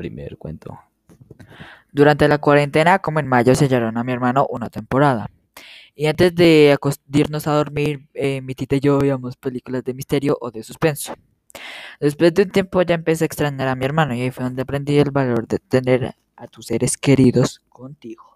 Primer cuento. Durante la cuarentena, como en mayo, sellaron a mi hermano una temporada. Y antes de acos- de irnos a dormir, eh, mi tita y yo veíamos películas de misterio o de suspenso. Después de un tiempo ya empecé a extrañar a mi hermano y ahí fue donde aprendí el valor de tener a tus seres queridos contigo.